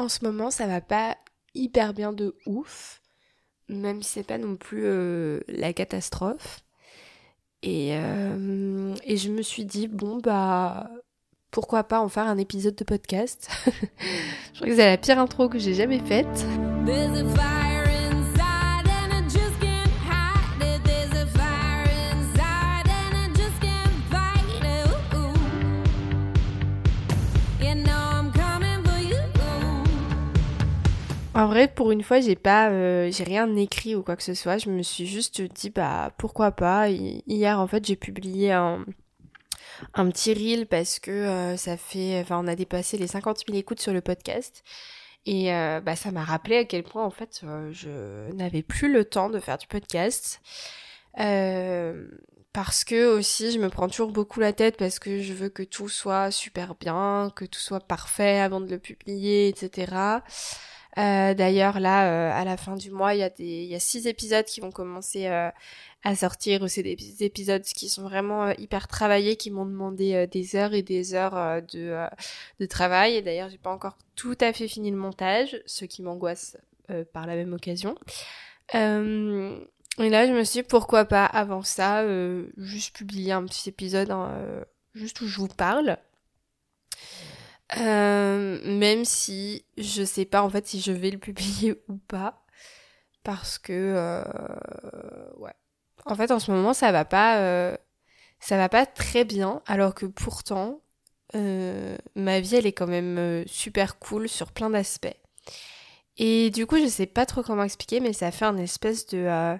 En ce moment, ça va pas hyper bien de ouf, même si c'est pas non plus euh, la catastrophe. Et, euh, et je me suis dit, bon, bah, pourquoi pas en faire un épisode de podcast Je crois que c'est la pire intro que j'ai jamais faite. En vrai, pour une fois, j'ai pas, euh, j'ai rien écrit ou quoi que ce soit. Je me suis juste dit, bah, pourquoi pas. Hier, en fait, j'ai publié un, petit reel parce que euh, ça fait, enfin, on a dépassé les 50 000 écoutes sur le podcast. Et euh, bah, ça m'a rappelé à quel point, en fait, je n'avais plus le temps de faire du podcast. parce que aussi, je me prends toujours beaucoup la tête parce que je veux que tout soit super bien, que tout soit parfait avant de le publier, etc. Euh, d'ailleurs, là, euh, à la fin du mois, il y a y a six épisodes qui vont commencer euh, à sortir. C'est des épisodes qui sont vraiment hyper travaillés, qui m'ont demandé des heures et des heures de, de travail. Et d'ailleurs, j'ai pas encore tout à fait fini le montage, ce qui m'angoisse par la même occasion. et là, je me suis dit, pourquoi pas avant ça, juste publier un petit épisode, hein, juste où je vous parle. Euh, même si je sais pas en fait si je vais le publier ou pas. Parce que euh, ouais. En fait en ce moment ça va pas euh, ça va pas très bien alors que pourtant ma vie elle est quand même super cool sur plein d'aspects. Et du coup je sais pas trop comment expliquer mais ça fait un espèce de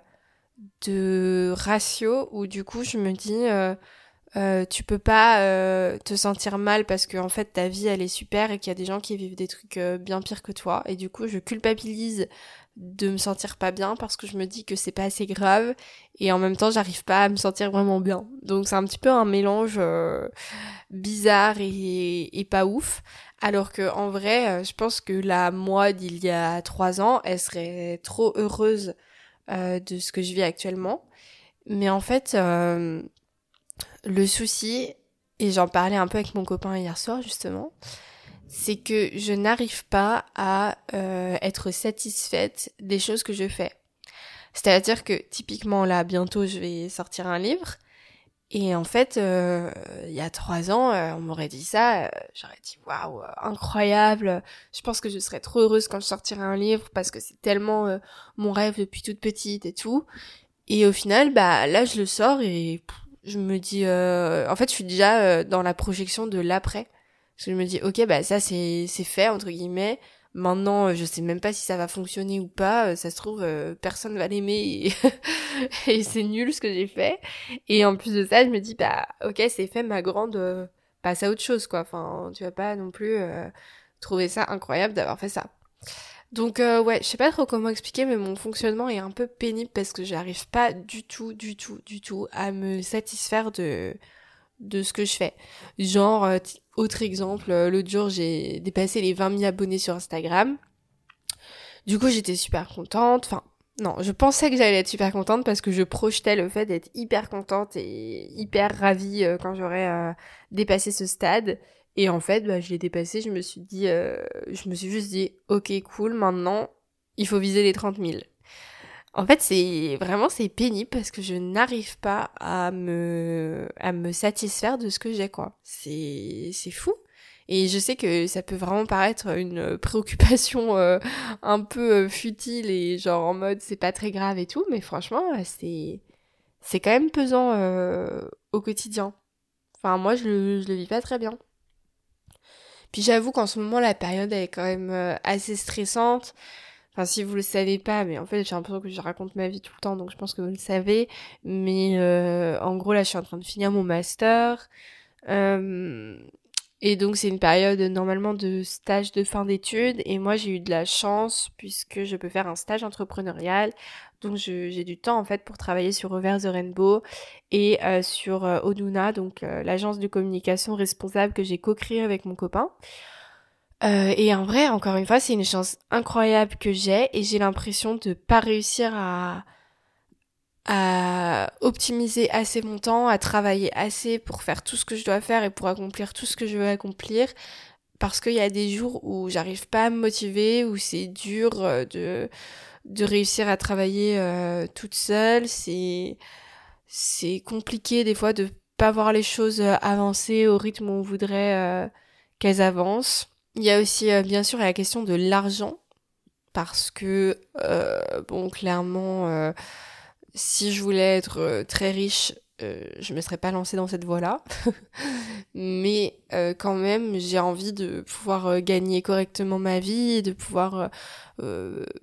de ratio où du coup je me dis euh, tu peux pas euh, te sentir mal parce que en fait ta vie elle est super et qu'il y a des gens qui vivent des trucs euh, bien pires que toi. Et du coup je culpabilise de me sentir pas bien parce que je me dis que c'est pas assez grave et en même temps j'arrive pas à me sentir vraiment bien. Donc c'est un petit peu un mélange bizarre et, et, pas ouf. Alors que en vrai je pense que la moi d'il y a trois ans elle serait trop heureuse de ce que je vis actuellement. Mais en fait le souci, et j'en parlais un peu avec mon copain hier soir justement, c'est que je n'arrive pas à euh, être satisfaite des choses que je fais. C'est-à-dire que typiquement là, bientôt, je vais sortir un livre. Et en fait, euh, il y a trois ans, euh, on m'aurait dit ça, j'aurais dit waouh, incroyable. Je pense que je serais trop heureuse quand je sortirai un livre parce que c'est tellement mon rêve depuis toute petite et tout. Et au final, bah là, je le sors et je me dis, euh, en fait, je suis déjà euh, dans la projection de l'après. Parce que je me dis, ok, bah ça c'est fait entre guillemets. Maintenant, euh, je sais même pas si ça va fonctionner ou pas. Ça se trouve, personne va l'aimer et, c'est nul ce que j'ai fait. Et en plus de ça, je me dis, bah ok, c'est fait, ma grande, passe à autre chose quoi. Enfin, tu vas pas non plus trouver ça incroyable d'avoir fait ça. Donc euh, ouais, je sais pas trop comment expliquer, mais mon fonctionnement est un peu pénible parce que j'arrive pas du tout, du tout, du tout à me satisfaire de de ce que je fais. Genre, euh, autre exemple, euh, l'autre jour j'ai dépassé les 20 000 abonnés sur Instagram. Du coup j'étais super contente. Enfin, non, je pensais que j'allais être super contente parce que je projetais le fait d'être hyper contente et hyper ravie quand j'aurais dépassé ce stade. Et en fait, bah, je l'ai dépassé, je me suis dit, euh, je me suis juste dit, ok, cool, maintenant, il faut viser les 30 000. En fait, c'est vraiment c'est pénible parce que je n'arrive pas à me à me satisfaire de ce que j'ai quoi. C'est c'est fou. Et je sais que ça peut vraiment paraître une préoccupation euh, un peu euh, futile et genre en mode c'est pas très grave et tout, mais franchement c'est c'est quand même pesant au quotidien. Enfin moi je le je le vis pas très bien. Puis j'avoue qu'en ce moment, la période est quand même euh, assez stressante. Enfin, si vous le savez pas, mais en fait, j'ai l'impression que je raconte ma vie tout le temps, donc je pense que vous le savez. Mais euh, en gros, là, je suis en train de finir mon master. Euh, et donc, c'est une période normalement de stage de fin d'études. Et moi, j'ai eu de la chance puisque je peux faire un stage entrepreneurial donc j'ai du temps en fait pour travailler sur Over the Rainbow et euh, sur euh, Oduna, donc euh, l'agence de communication responsable que j'ai co-créée avec mon copain. et en vrai, encore une fois, c'est une chance incroyable que j'ai et j'ai l'impression de pas réussir à à optimiser assez mon temps, à travailler assez pour faire tout ce que je dois faire et pour accomplir tout ce que je veux accomplir parce qu'il y a des jours où j'arrive pas à me motiver, où c'est dur de, de réussir à travailler toute seule. C'est, c'est compliqué des fois de pas voir les choses avancer au rythme où on voudrait qu'elles avancent. Il y a aussi bien sûr la question de l'argent parce que bon clairement si je voulais être très riche euh, je me serais pas lancée dans cette voie-là. Mais euh, quand même, j'ai envie de pouvoir euh, gagner correctement ma vie, de pouvoir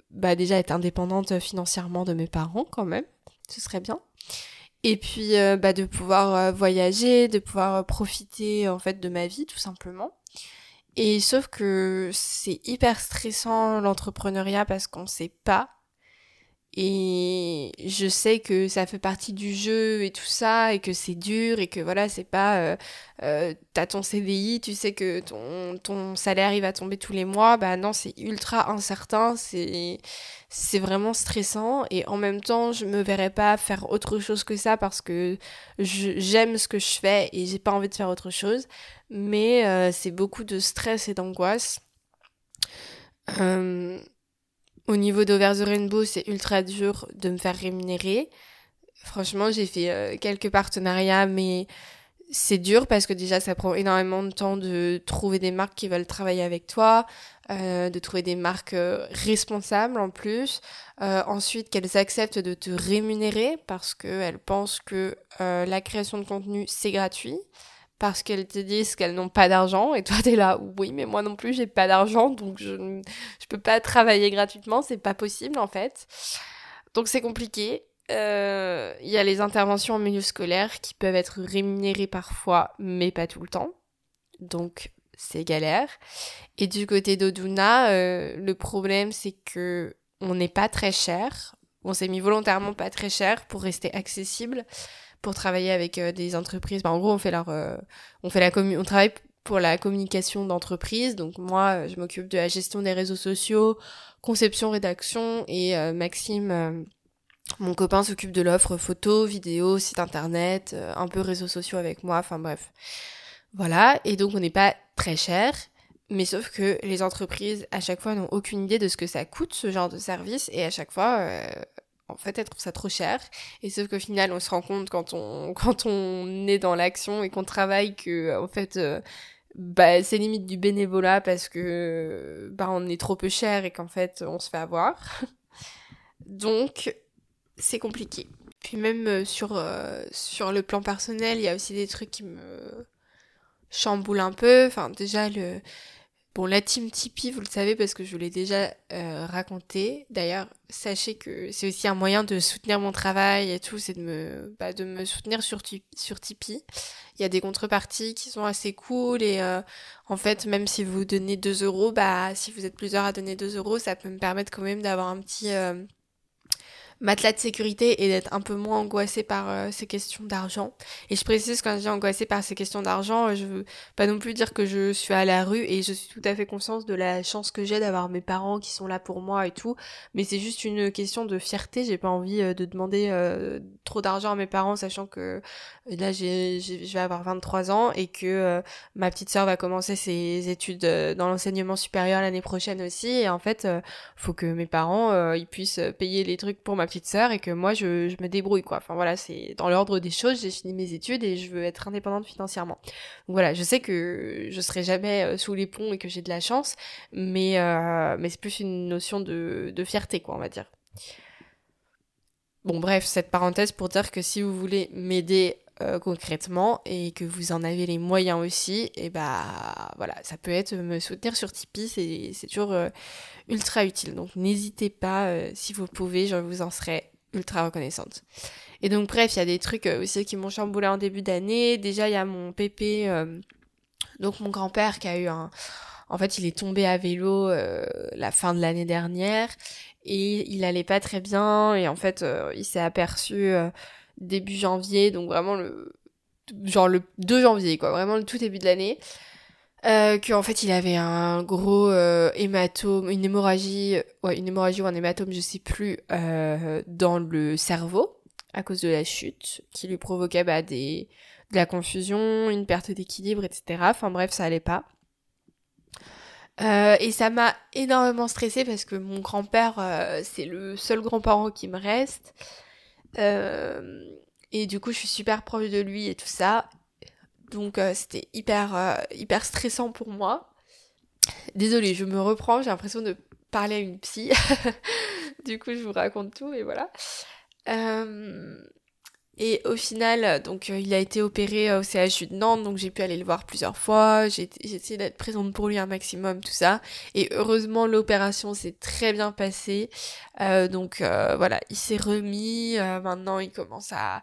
bah, déjà être indépendante financièrement de mes parents quand même. Ce serait bien. Et puis bah, de pouvoir voyager, de pouvoir profiter en fait de ma vie tout simplement. Et sauf que c'est hyper stressant l'entrepreneuriat parce qu'on sait pas et je sais que ça fait partie du jeu et tout ça, et que c'est dur, et que voilà, c'est pas. Euh, euh, T'as ton CDI, tu sais que ton, salaire il va tomber tous les mois. Bah non, c'est ultra incertain, c'est c'est vraiment stressant. Et en même temps, je me verrais pas faire autre chose que ça parce que j'aime ce que je fais et j'ai pas envie de faire autre chose. Mais euh, c'est beaucoup de stress et d'angoisse. Euh, au niveau d'Over the Rainbow, c'est ultra dur de me faire rémunérer. Franchement, j'ai fait euh, quelques partenariats, mais c'est dur parce que déjà, ça prend énormément de temps de trouver des marques qui veulent travailler avec toi, euh, de trouver des marques euh, responsables en plus. ensuite, qu'elles acceptent de te rémunérer parce qu'elles pensent que la création de contenu, c'est gratuit parce qu'elles te disent qu'elles n'ont pas d'argent et toi t'es là oui mais moi non plus j'ai pas d'argent donc je je peux pas travailler gratuitement c'est pas possible en fait. Donc c'est compliqué. Euh, il y a les interventions en milieu scolaire qui peuvent être rémunérées parfois mais pas tout le temps. Donc c'est galère. Et du côté d'Oduna euh, le problème c'est que on n'est pas très cher. On s'est mis volontairement pas très cher pour rester accessible pour travailler avec euh, des entreprises. en gros, on fait leur, euh, on fait la on travaille pour la communication d'entreprise. Donc moi, euh, je m'occupe de la gestion des réseaux sociaux, conception, rédaction, et Maxime, mon copain, s'occupe de l'offre photo, vidéo, site internet, un peu réseaux sociaux avec moi. Enfin bref, voilà. Et donc on n'est pas très cher. Mais sauf que les entreprises, à chaque fois, n'ont aucune idée de ce que ça coûte, ce genre de service, et à chaque fois, en fait, elle trouve ça trop cher. Et sauf qu'au final, on se rend compte quand on, quand on est dans l'action et qu'on travaille que, en fait, euh, bah, c'est limite du bénévolat parce que, bah, on est trop peu cher et qu'en fait, on se fait avoir. Donc, c'est compliqué. Puis même euh, sur, euh, sur le plan personnel, il y a aussi des trucs qui me chamboulent un peu. Enfin, déjà, le, Bon, la team Tipeee, vous le savez parce que je vous l'ai déjà euh, raconté. D'ailleurs, sachez que c'est aussi un moyen de soutenir mon travail et tout, c'est de me, bah, de me soutenir sur, sur Tipeee. Il y a des contreparties qui sont assez cool et euh, en fait, même si vous donnez 2 euros, bah, si vous êtes plusieurs à donner 2 euros, ça peut me permettre quand même d'avoir un petit, euh, matelas de sécurité et d'être un peu moins angoissée par euh, ces questions d'argent. Et je précise quand je dis angoissée par ces questions d'argent, je veux pas non plus dire que je suis à la rue et je suis tout à fait consciente de la chance que j'ai d'avoir mes parents qui sont là pour moi et tout, mais c'est juste une question de fierté, j'ai pas envie euh, de demander euh, trop d'argent à mes parents sachant que là j'ai je vais avoir 23 ans et que ma petite sœur va commencer ses études dans l'enseignement supérieur l'année prochaine aussi. Et en fait faut que mes parents ils puissent payer les trucs pour ma petite sœur et que moi je, me débrouille quoi. Enfin voilà, c'est dans l'ordre des choses, j'ai fini mes études et je veux être indépendante financièrement. Donc voilà, je sais que je serai jamais euh, sous les ponts et que j'ai de la chance, mais, euh, mais c'est plus une notion de, de fierté quoi, on va dire. Bon bref, cette parenthèse pour dire que si vous voulez m'aider euh, concrètement et que vous en avez les moyens aussi, et bah voilà, ça peut être me soutenir sur Tipeee, c'est toujours euh, ultra utile. Donc n'hésitez pas euh, si vous pouvez, je vous en serai ultra reconnaissante. Et donc bref, il y a des trucs aussi qui m'ont chamboulé en début d'année. Déjà, il y a mon pépé, donc mon grand-père qui a eu un... En fait, il est tombé à vélo la fin de l'année dernière et il allait pas très bien et en fait, il s'est aperçu début janvier, donc vraiment le genre le 2 janvier quoi, vraiment le tout début de l'année. Euh, qu'en fait il avait un gros euh, hématome, une hémorragie, ouais, une hémorragie ou un hématome, je sais plus, euh, dans le cerveau à cause de la chute, qui lui provoquait bah, de la confusion, une perte d'équilibre, etc. Enfin bref, ça allait pas. et ça m'a énormément stressée parce que mon grand-père, c'est le seul grand-parent qui me reste. Et du coup, je suis super proche de lui et tout ça. Donc c'était hyper, hyper stressant pour moi. Désolée, je me reprends, j'ai l'impression de parler à une psy. du coup, je vous raconte tout et voilà. Euh, et au final, donc euh, il a été opéré au CHU de Nantes, donc j'ai pu aller le voir plusieurs fois. J'ai essayé d'être présente pour lui un maximum, tout ça. Et heureusement, l'opération s'est très bien passée. Euh, donc voilà, il s'est remis. maintenant, il commence à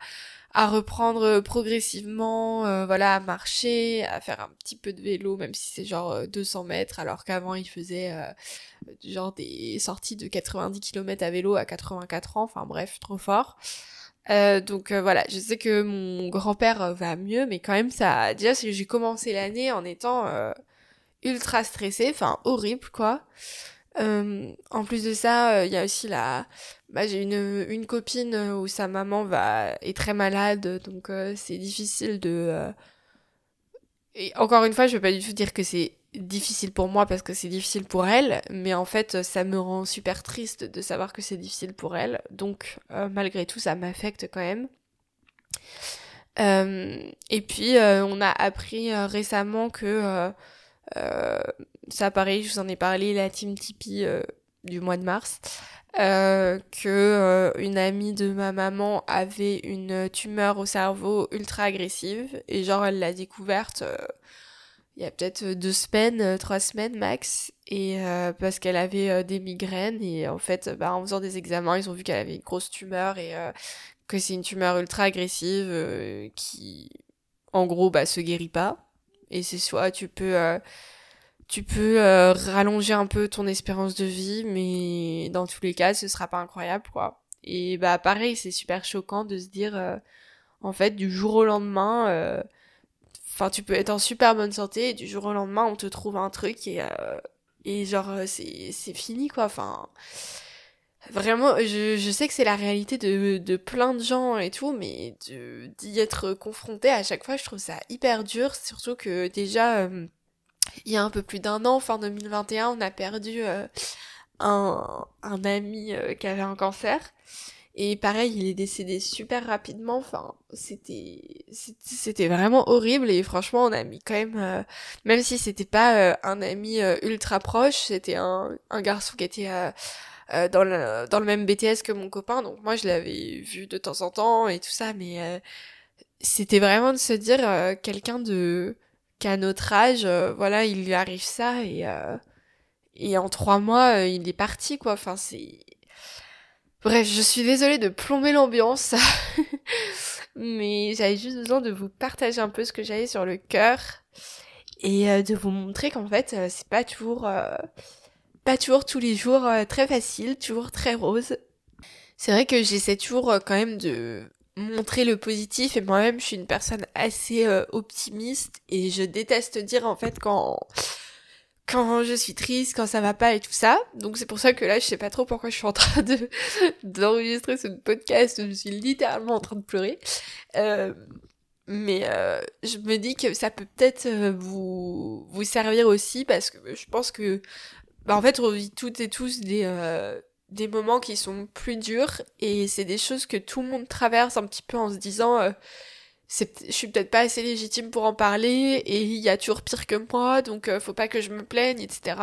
à reprendre progressivement, euh, voilà, à marcher, à faire un petit peu de vélo, même si c'est genre 200 euh, mètres, alors qu'avant il faisait euh, genre des sorties de 90 km à vélo à 84 ans, enfin bref, trop fort. Donc voilà, je sais que mon grand-père va mieux, mais quand même ça, déjà j'ai commencé l'année en étant ultra stressée, enfin horrible quoi. en plus de ça, il y a aussi la bah, j'ai une, une copine euh, où sa maman va est très malade, donc euh, c'est difficile de. Euh, et encore une fois, je veux pas du tout dire que c'est difficile pour moi parce que c'est difficile pour elle, mais en fait, ça me rend super triste de savoir que c'est difficile pour elle. Donc, malgré tout, ça m'affecte quand même. et puis, on a appris récemment que ça, pareil, je vous en ai parlé, la team Tipeee du mois de mars. Euh, que euh, une amie de ma maman avait une tumeur au cerveau ultra agressive et genre elle l'a découverte euh, il y a peut-être deux semaines, trois semaines max. Et parce qu'elle avait des migraines. Et en fait bah, en faisant des examens ils ont vu qu'elle avait une grosse tumeur et que c'est une tumeur ultra agressive qui en gros bah se guérit pas. Et c'est soit tu peux tu peux euh, rallonger un peu ton espérance de vie, mais dans tous les cas, ce sera pas incroyable, quoi. Et bah pareil, c'est super choquant de se dire, euh, en fait, du jour au lendemain, euh, enfin, tu peux être en super bonne santé, et du jour au lendemain, on te trouve un truc et et genre c'est c'est fini, quoi. Enfin, vraiment, je, je sais que c'est la réalité de de plein de gens et tout, mais d'y être confronté à chaque fois, je trouve ça hyper dur, surtout que déjà il y a un peu plus d'un an, fin 2021, on a perdu euh, un, un, ami euh, qui avait un cancer. Et pareil, il est décédé super rapidement. Enfin, c'était c'était vraiment horrible et franchement, on a mis quand même, euh, même si c'était pas un ami ultra proche, c'était un, un garçon qui était dans le dans le même BTS que mon copain. Donc moi, je l'avais vu de temps en temps et tout ça, mais c'était vraiment de se dire quelqu'un de qu'à notre âge, euh, voilà, il lui arrive ça et euh, et en trois mois, euh, il est parti quoi. Enfin, c'est bref, je suis désolée de plomber l'ambiance, mais j'avais juste besoin de vous partager un peu ce que j'avais sur le cœur et de vous montrer qu'en fait, c'est pas toujours pas toujours tous les jours très facile, toujours très rose. C'est vrai que j'essaie toujours quand même de montrer le positif et moi-même je suis une personne assez euh, optimiste et je déteste dire en fait quand quand je suis triste, quand ça va pas et tout ça. Donc c'est pour ça que là je sais pas trop pourquoi je suis en train de d'enregistrer ce podcast, je suis littéralement en train de pleurer. Euh, mais euh, je me dis que ça peut peut-être vous vous servir aussi parce que je pense que bah en fait on vit toutes et tous des des moments qui sont plus durs et c'est des choses que tout le monde traverse un petit peu en se disant euh, je suis peut-être pas assez légitime pour en parler et il y a toujours pire que moi donc euh, faut pas que je me plaigne etc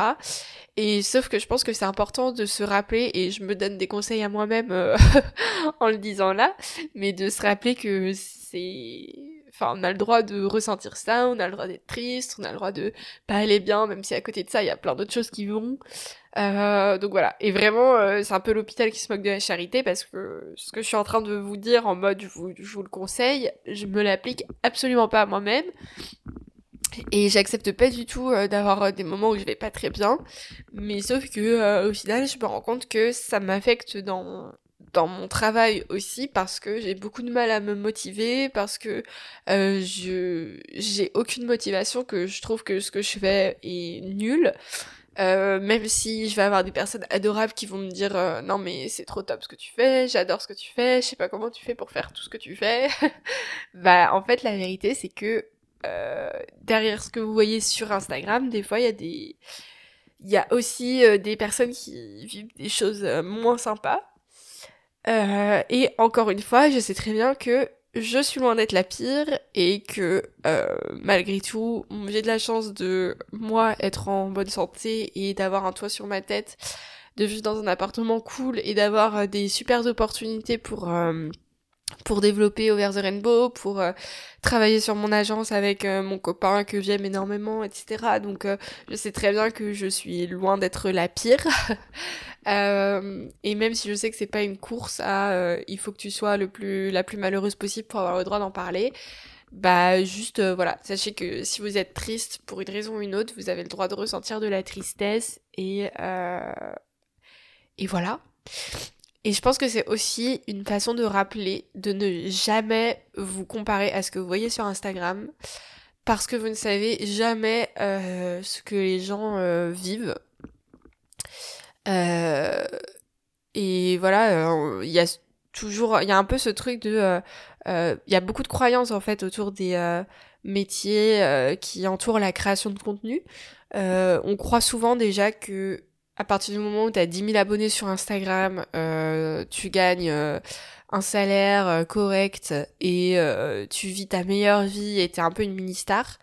et sauf que je pense que c'est important de se rappeler et je me donne des conseils à moi-même euh, en le disant là mais de se rappeler que c'est enfin on a le droit de ressentir ça on a le droit d'être triste on a le droit de pas aller bien même si à côté de ça il y a plein d'autres choses qui vont euh, donc voilà. Et vraiment, euh, c'est un peu l'hôpital qui se moque de la charité parce que ce que je suis en train de vous dire en mode je vous, le conseille, je me l'applique absolument pas à moi-même. Et j'accepte pas du tout euh, d'avoir des moments où je vais pas très bien. Mais sauf que au final, je me rends compte que ça m'affecte dans dans mon travail aussi parce que j'ai beaucoup de mal à me motiver parce que je j'ai aucune motivation que je trouve que ce que je fais est nul euh, même si je vais avoir des personnes adorables qui vont me dire euh, non mais c'est trop top ce que tu fais, j'adore ce que tu fais, je sais pas comment tu fais pour faire tout ce que tu fais. bah en fait la vérité c'est que euh, derrière ce que vous voyez sur Instagram, des fois il y a des il y a aussi des personnes qui vivent des choses moins sympas. Et encore une fois, je sais très bien que je suis loin d'être la pire et que malgré tout, j'ai de la chance de moi être en bonne santé et d'avoir un toit sur ma tête de vivre dans un appartement cool et d'avoir euh, des super opportunités pour euh, pour développer Over the Rainbow, pour euh, travailler sur mon agence avec mon copain que j'aime énormément, etc. Donc je sais très bien que je suis loin d'être la pire. et même si je sais que c'est pas une course à il faut que tu sois le plus la plus malheureuse possible pour avoir le droit d'en parler. Bah juste voilà, sachez que si vous êtes triste pour une raison ou une autre, vous avez le droit de ressentir de la tristesse et et voilà. Et je pense que c'est aussi une façon de rappeler de ne jamais vous comparer à ce que vous voyez sur Instagram parce que vous ne savez jamais euh, ce que les gens euh, vivent. Euh, et voilà, il y a toujours, il y a un peu ce truc de, il y a beaucoup de croyances en fait autour des métiers qui entourent la création de contenu. on croit souvent déjà que à partir du moment où tu as 10 000 abonnés sur Instagram, euh, tu gagnes euh, un salaire euh, correct et tu vis ta meilleure vie et t'es un peu une mini-star.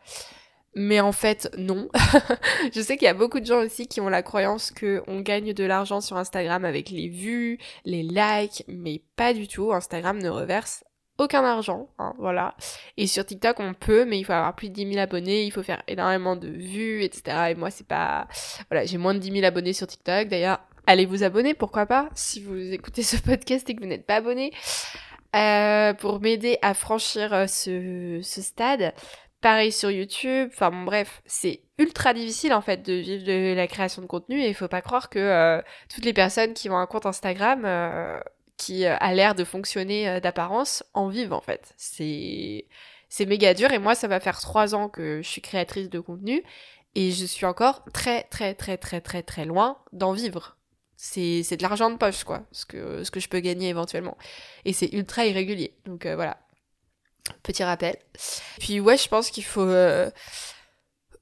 Mais en fait, non. je sais qu'il y a beaucoup de gens aussi qui ont la croyance qu'on gagne de l'argent sur Instagram avec les vues, les likes, mais pas du tout. Instagram ne reverse aucun argent, hein, voilà. Et sur TikTok, on peut, mais il faut avoir plus de 10 000 abonnés, il faut faire énormément de vues, etc. Et moi, c'est pas... Voilà, j'ai moins de 10 000 abonnés sur TikTok. D'ailleurs, allez vous abonner, pourquoi pas, si vous écoutez ce podcast et que vous n'êtes pas abonné, euh, pour m'aider à franchir euh, ce, stade. Pareil sur YouTube, enfin bon bref, c'est ultra difficile en fait de vivre de la création de contenu et il faut pas croire que euh, toutes les personnes qui ont un compte Instagram qui euh, a l'air de fonctionner euh, d'apparence en vivent en fait. C'est c'est méga dur et moi ça va faire trois ans que je suis créatrice de contenu et je suis encore très très très très très très loin d'en vivre. C'est de l'argent de poche quoi, ce que ce que je peux gagner éventuellement et c'est ultra irrégulier. Donc euh, voilà. Petit rappel. Puis ouais, je pense qu'il faut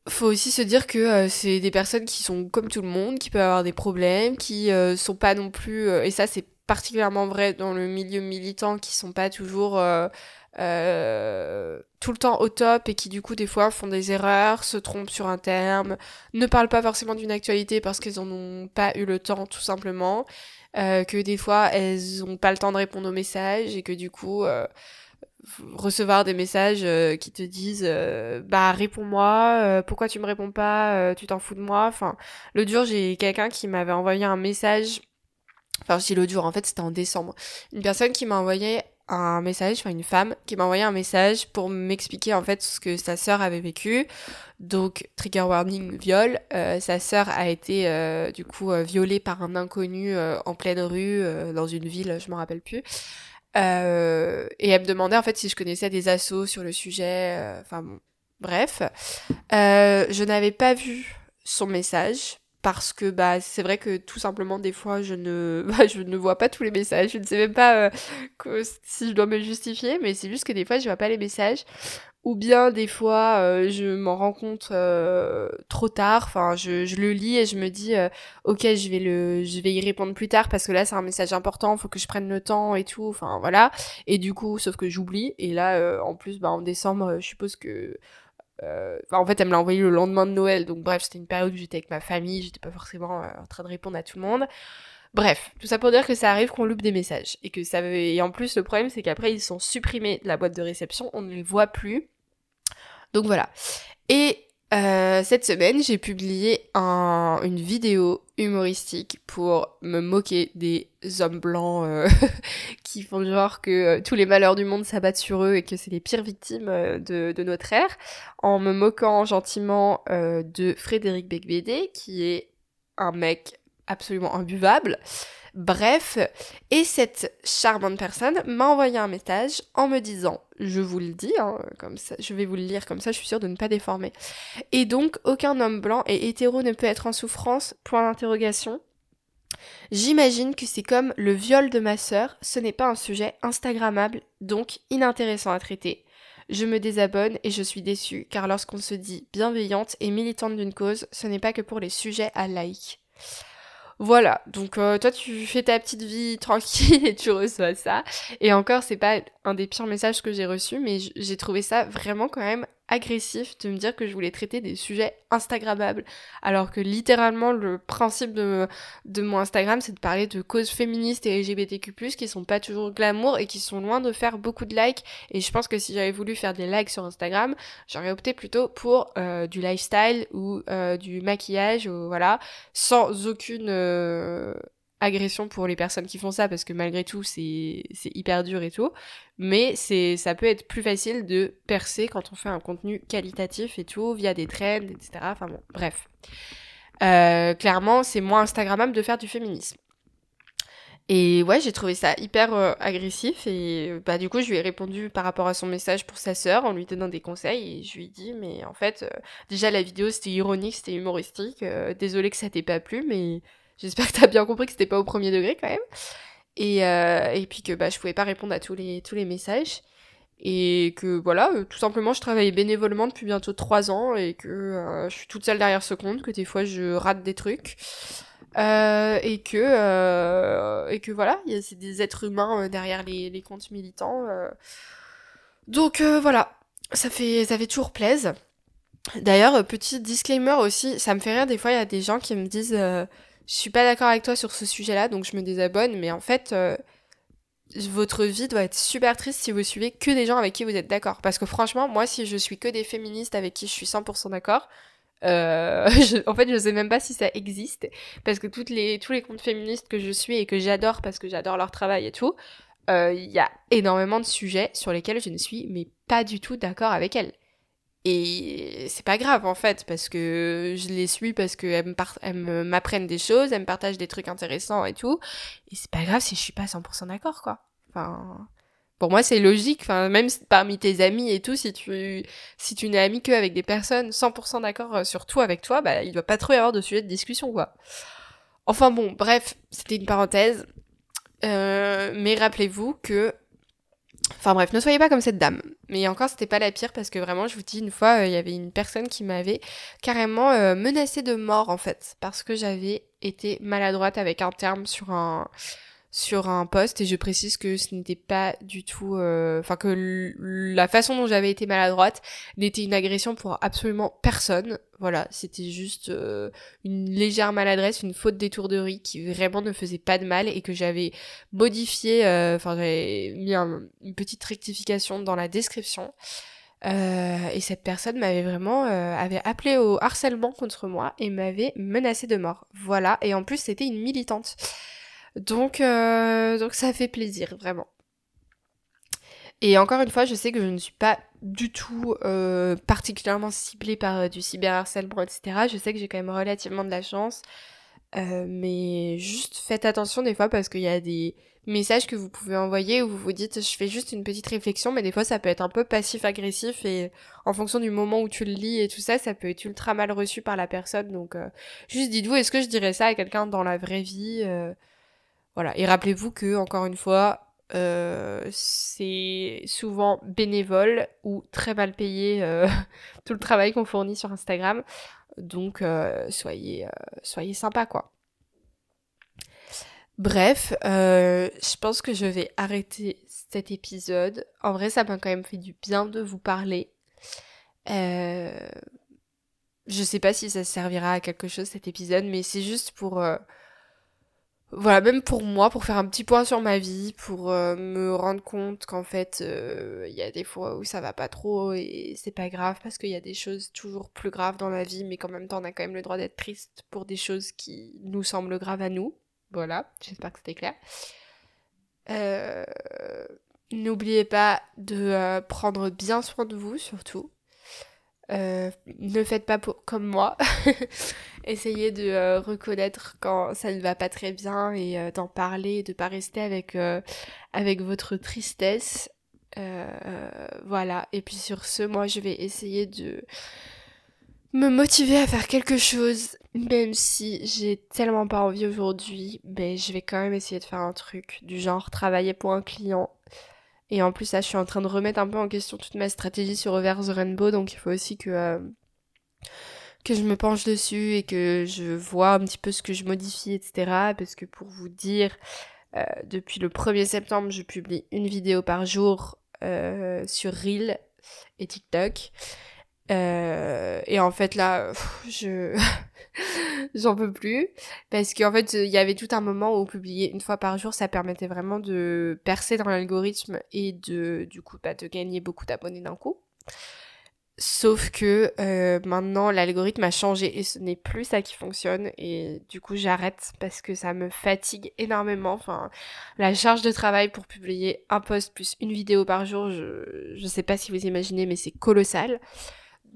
faut aussi se dire que c'est des personnes qui sont comme tout le monde, qui peuvent avoir des problèmes, qui sont pas non plus et ça c'est particulièrement vrai dans le milieu militant qui sont pas toujours euh, euh, tout le temps au top et qui du coup des fois font des erreurs, se trompent sur un terme, ne parlent pas forcément d'une actualité parce qu'elles en ont pas eu le temps tout simplement, euh, que des fois elles ont pas le temps de répondre aux messages et que du coup recevoir des messages qui te disent bah réponds-moi pourquoi tu me réponds pas tu t'en fous de moi? Enfin le jour j'ai quelqu'un qui m'avait envoyé un message Enfin, si l'audio, en fait, c'était en décembre. Une personne qui m'a envoyé un message, enfin une femme, qui m'a envoyé un message pour m'expliquer en fait ce que sa sœur avait vécu. Donc, trigger warning, viol. Euh, sa sœur a été euh, du coup euh, violée par un inconnu en pleine rue, dans une ville, je m'en rappelle plus. et elle me demandait en fait si je connaissais des assos sur le sujet. Enfin bon, bref. je n'avais pas vu son message parce que bah c'est vrai que tout simplement des fois je ne bah, vois pas tous les messages. Je ne sais même pas euh, si je dois me justifier mais c'est juste que des fois je vois pas les messages. Ou bien des fois euh, je m'en rends compte euh, trop tard. Enfin je, le lis et je me dis ok je vais y répondre plus tard parce que là c'est un message important. Faut que je prenne le temps et tout. Enfin voilà. Et du coup sauf que j'oublie. Et là en plus bah en décembre je suppose que euh, en fait, elle me l'a envoyé le lendemain de Noël, donc bref, c'était une période où j'étais avec ma famille, j'étais pas forcément euh, en train de répondre à tout le monde. Bref, tout ça pour dire que ça arrive qu'on loupe des messages et que ça et en plus le problème c'est qu'après ils sont supprimés de la boîte de réception, on ne les voit plus. Donc voilà. Et euh, cette semaine, j'ai publié un, une vidéo humoristique pour me moquer des hommes blancs euh, qui font genre que euh, tous les malheurs du monde s'abattent sur eux et que c'est les pires victimes de, notre ère, en me moquant gentiment de Frédéric Becbédé, qui est un mec absolument imbuvable, Bref, et cette charmante personne m'a envoyé un message en me disant, je vous le dis, hein, comme ça, je vais vous le lire comme ça, je suis sûre de ne pas déformer. Et donc, aucun homme blanc et hétéro ne peut être en souffrance, point d'interrogation. J'imagine que c'est comme le viol de ma sœur, ce n'est pas un sujet instagrammable, donc inintéressant à traiter. je me désabonne et je suis déçue car lorsqu'on se dit bienveillante et militante d'une cause, ce n'est pas que pour les sujets à like. Voilà, donc euh, toi tu fais ta petite vie tranquille et tu reçois ça. Et encore, c'est pas un des pires messages que j'ai reçus, mais j'ai trouvé ça vraiment quand même agressif de me dire que je voulais traiter des sujets instagrammables. Alors que littéralement le principe de, de mon Instagram c'est de parler de causes féministes et LGBTQ+, qui sont pas toujours glamour et qui sont loin de faire beaucoup de likes. Et je pense que si j'avais voulu faire des likes sur Instagram j'aurais opté plutôt pour euh, du lifestyle ou euh, du maquillage ou voilà sans aucune euh, agression pour les personnes qui font ça parce que malgré tout c'est hyper dur et tout. Mais ça peut être plus facile de percer quand on fait un contenu qualitatif et tout via des trends etc enfin bon bref. Euh, clairement c'est moins instagrammable de faire du féminisme. Et ouais j'ai trouvé ça hyper euh, agressif et bah du coup je lui ai répondu par rapport à son message pour sa sœur en lui donnant des conseils et je lui ai dit mais en fait euh, déjà la vidéo c'était ironique c'était humoristique désolé que ça t'ait pas plu mais J'espère que t'as bien compris que c'était pas au premier degré quand même. Et, euh, et puis que bah, je pouvais pas répondre à tous les, tous les messages. Et que voilà, euh, tout simplement, je travaille bénévolement depuis bientôt trois ans et que euh, je suis toute seule derrière ce compte, que des fois je rate des trucs. et que et que voilà, a des êtres humains derrière les, les comptes militants. Donc voilà, ça fait ça fait toujours plaisir. D'ailleurs, petit disclaimer aussi, ça me fait rire des fois, il y a des gens qui me disent je suis pas d'accord avec toi sur ce sujet-là, donc je me désabonne, mais en fait, euh, votre vie doit être super triste si vous suivez que des gens avec qui vous êtes d'accord. Parce que franchement, moi, si je suis que des féministes avec qui je suis 100% d'accord, euh, en fait, je sais même pas si ça existe, parce que les, tous les comptes féministes que je suis et que j'adore parce que j'adore leur travail et tout, euh, il y a énormément de sujets sur lesquels je ne suis mais pas du tout d'accord avec elles. Et c'est pas grave en fait, parce que je les suis, parce qu'elles m'apprennent des choses, elles me partagent des trucs intéressants et tout. Et c'est pas grave si je suis pas 100% d'accord, quoi. Enfin, pour moi c'est logique, enfin, même parmi tes amis et tout, si tu, si tu n'es ami que avec des personnes 100% d'accord euh, sur tout avec toi, bah il doit pas trop y avoir de sujet de discussion, quoi. Enfin bon, bref, c'était une parenthèse. Euh, mais rappelez-vous que Enfin bref, ne soyez pas comme cette dame. Mais encore, c'était pas la pire parce que vraiment, je vous dis, une fois, euh, il y avait une personne qui m'avait carrément euh, menacé de mort en fait, parce que j'avais été maladroite avec un terme sur un sur un poste et je précise que ce n'était pas du tout euh, enfin que la façon dont j'avais été maladroite n'était une agression pour absolument personne. Voilà c'était juste euh, une légère maladresse une faute d'étourderie qui vraiment ne faisait pas de mal et que j'avais modifié euh, enfin j'avais mis une petite rectification dans la description. Et cette personne m'avait vraiment avait appelé au harcèlement contre moi et m'avait menacé de mort. Voilà et en plus c'était une militante donc, euh, donc ça fait plaisir, vraiment. Et encore une fois, je sais que je ne suis pas du tout euh, particulièrement ciblée par euh, du cyberharcèlement, etc. Je sais que j'ai quand même relativement de la chance. mais juste faites attention des fois parce qu'il y a des messages que vous pouvez envoyer où vous vous dites je fais juste une petite réflexion mais des fois ça peut être un peu passif-agressif et en fonction du moment où tu le lis et tout ça ça peut être ultra mal reçu par la personne donc juste dites-vous est-ce que je dirais ça à quelqu'un dans la vraie vie voilà. Et rappelez-vous que, encore une fois, euh, c'est souvent bénévole ou très mal payé euh, tout le travail qu'on fournit sur Instagram. Donc euh, soyez, soyez sympa quoi. Bref, je pense que je vais arrêter cet épisode. En vrai, ça m'a quand même fait du bien de vous parler. je sais pas si ça servira à quelque chose cet épisode, mais c'est juste pour voilà, même pour moi, pour faire un petit point sur ma vie, pour euh, me rendre compte qu'en fait, euh, il y a des fois où ça va pas trop et c'est pas grave parce qu'il y a des choses toujours plus graves dans la vie, mais qu'en même temps, on a quand même le droit d'être triste pour des choses qui nous semblent graves à nous. Voilà, j'espère que c'était clair. Euh, n'oubliez pas de prendre bien soin de vous, surtout. Euh, ne faites pas comme moi. Essayez de euh, reconnaître quand ça ne va pas très bien et euh, d'en parler, de pas rester avec, avec votre tristesse. voilà. Et puis sur ce, moi je vais essayer de me motiver à faire quelque chose, même si j'ai tellement pas envie aujourd'hui, mais je vais quand même essayer de faire un truc du genre travailler pour un client Et en plus, là, je suis en train de remettre un peu en question toute ma stratégie sur Over the Rainbow, donc il faut aussi que, euh, que je me penche dessus et que je vois un petit peu ce que je modifie, etc. Parce que pour vous dire, euh, depuis le 1er septembre, je publie une vidéo par jour euh, sur Reel et TikTok. Et en fait là, je j'en peux plus. Parce qu'en fait il y avait tout un moment où publier une fois par jour ça permettait vraiment de percer dans l'algorithme et de du coup bah, de gagner beaucoup d'abonnés d'un coup. Sauf que euh, maintenant l'algorithme a changé et ce n'est plus ça qui fonctionne. Et du coup j'arrête parce que ça me fatigue énormément. Enfin la charge de travail pour publier un post plus une vidéo par jour je je sais pas si vous imaginez mais c'est colossal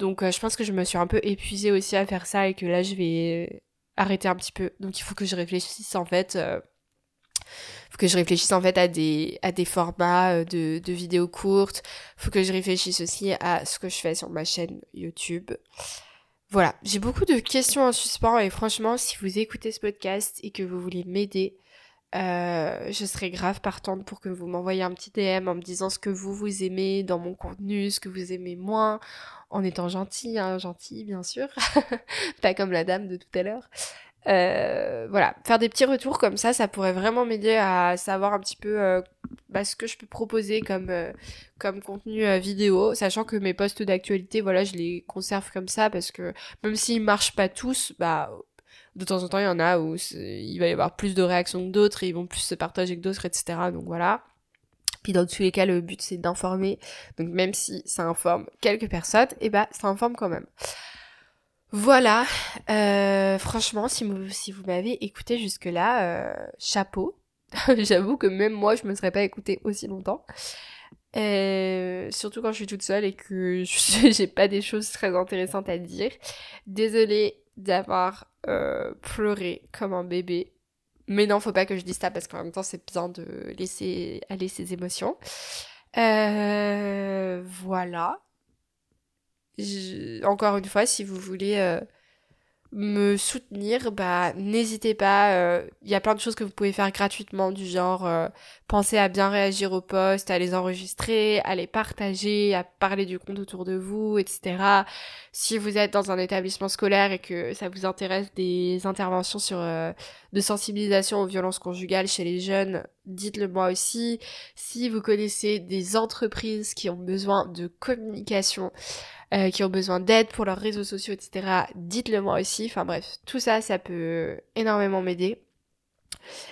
donc euh, je pense que je me suis un peu épuisée aussi à faire ça et que là je vais arrêter un petit peu. Donc il faut que je réfléchisse en fait. Euh, faut que je réfléchisse en fait à des, formats euh, de, vidéos courtes. Faut que je réfléchisse aussi à ce que je fais sur ma chaîne YouTube. Voilà, j'ai beaucoup de questions en suspens et franchement, si vous écoutez ce podcast et que vous voulez m'aider, euh, je serais grave partante pour que vous m'envoyiez un petit DM en me disant ce que vous vous aimez dans mon contenu, ce que vous aimez moins, en étant gentil, hein, gentil bien sûr, pas comme la dame de tout à l'heure. Euh, voilà, faire des petits retours comme ça, ça pourrait vraiment m'aider à savoir un petit peu euh, bah, ce que je peux proposer comme euh, comme contenu vidéo, sachant que mes posts d'actualité, voilà, je les conserve comme ça parce que même s'ils marchent pas tous, bah de temps en temps, il y en a où il va y avoir plus de réactions que d'autres et ils vont plus se partager que d'autres, etc. Donc voilà. Puis dans tous les cas, le but c'est d'informer. Donc même si ça informe quelques personnes, et eh bah ça informe quand même. Voilà. Euh, franchement, si vous, m'avez écouté jusque-là, euh, chapeau. J'avoue que même moi, je me serais pas écouté aussi longtemps. Euh, surtout quand je suis toute seule et que j'ai pas des choses très intéressantes à dire. Désolée d'avoir euh, pleuré comme un bébé. Mais non, faut pas que je dise ça parce qu'en même temps, c'est bien de laisser aller ses émotions. Euh, voilà. Encore une fois, si vous voulez euh, me soutenir, bah n'hésitez pas. Il euh, y a plein de choses que vous pouvez faire gratuitement, du genre euh, penser à bien réagir aux posts, à les enregistrer, à les partager, à parler du compte autour de vous, etc. Si vous êtes dans un établissement scolaire et que ça vous intéresse des interventions sur euh, de sensibilisation aux violences conjugales chez les jeunes, dites-le moi aussi. Si vous connaissez des entreprises qui ont besoin de communication, euh, qui ont besoin d'aide pour leurs réseaux sociaux, etc., dites-le moi aussi. Enfin bref, tout ça, ça peut énormément m'aider.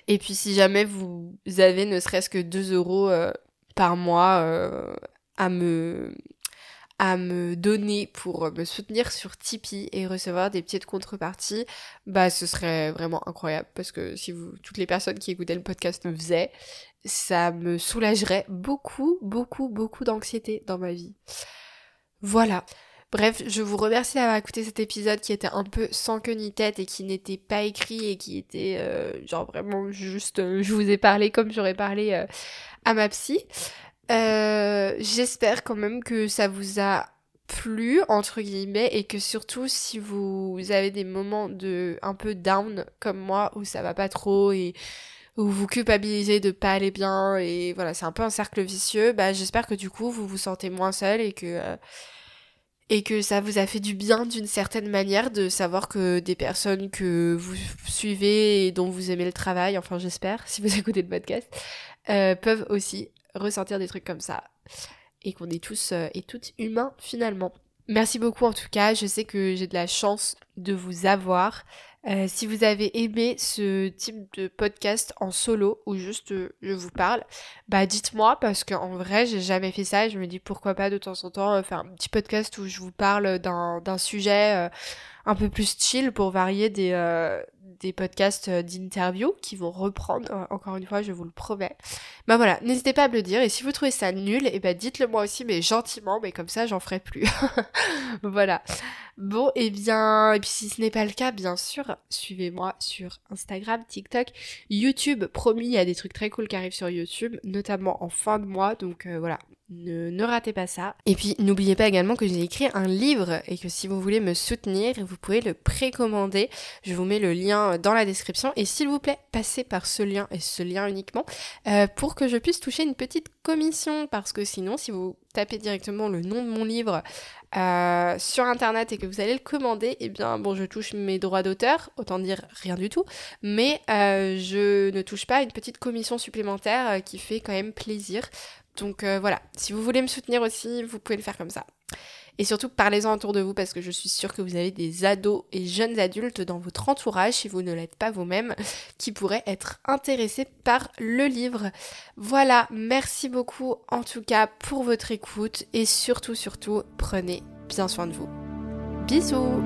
Et puis si jamais vous avez ne serait-ce que 2 euros euh, par mois euh, à me à me donner pour me soutenir sur Tipeee et recevoir des petites contreparties, bah ce serait vraiment incroyable parce que si vous toutes les personnes qui écoutaient le podcast me faisaient, ça me soulagerait beaucoup beaucoup beaucoup d'anxiété dans ma vie. Voilà. Bref, je vous remercie d'avoir écouté cet épisode qui était un peu sans queue ni tête et qui n'était pas écrit et qui était euh, genre vraiment juste euh, je vous ai parlé comme j'aurais parlé euh, à ma psy. J'espère quand même que ça vous a plu entre guillemets et que surtout si vous avez des moments de un peu down comme moi où ça va pas trop et où vous culpabilisez de pas aller bien et voilà, c'est un peu un cercle vicieux, bah j'espère que du coup vous vous sentez moins seul et que euh, et que ça vous a fait du bien d'une certaine manière de savoir que des personnes que vous suivez et dont vous aimez le travail, enfin j'espère si vous écoutez le podcast, euh, peuvent aussi ressentir des trucs comme ça et qu'on est tous euh, et toutes humains finalement. Merci beaucoup en tout cas, je sais que j'ai de la chance de vous avoir. Euh, si vous avez aimé ce type de podcast en solo ou juste euh, je vous parle, bah dites-moi parce qu'en vrai j'ai jamais fait ça et je me dis pourquoi pas de temps en temps faire un petit podcast où je vous parle d'un sujet un peu plus chill pour varier des, des podcasts euh, d'interview qui vont reprendre, euh, encore une fois, je vous le promets. Bah voilà, n'hésitez pas à me le dire, et si vous trouvez ça nul, et eh bah dites-le moi aussi, mais gentiment, mais comme ça, j'en ferai plus. voilà. Bon, et eh bien, et puis si ce n'est pas le cas, bien sûr, suivez-moi sur Instagram, TikTok, YouTube, promis, il y a des trucs très cool qui arrivent sur YouTube, notamment en fin de mois, donc euh, voilà, ne, ratez pas ça. Et puis n'oubliez pas également que j'ai écrit un livre et que si vous voulez me soutenir, vous pouvez le précommander. Je vous mets le lien dans la description. Et s'il vous plaît, passez par ce lien et ce lien uniquement euh, pour que je puisse toucher une petite commission. Parce que sinon si vous tapez directement le nom de mon livre euh, sur internet et que vous allez le commander, eh bien bon je touche mes droits d'auteur, autant dire rien du tout, mais euh, je ne touche pas une petite commission supplémentaire qui fait quand même plaisir. Donc euh, voilà, si vous voulez me soutenir aussi, vous pouvez le faire comme ça. Et surtout, parlez-en autour de vous parce que je suis sûre que vous avez des ados et jeunes adultes dans votre entourage, si vous ne l'êtes pas vous-même, qui pourraient être intéressés par le livre. Voilà, merci beaucoup en tout cas pour votre écoute et surtout, surtout, prenez bien soin de vous. Bisous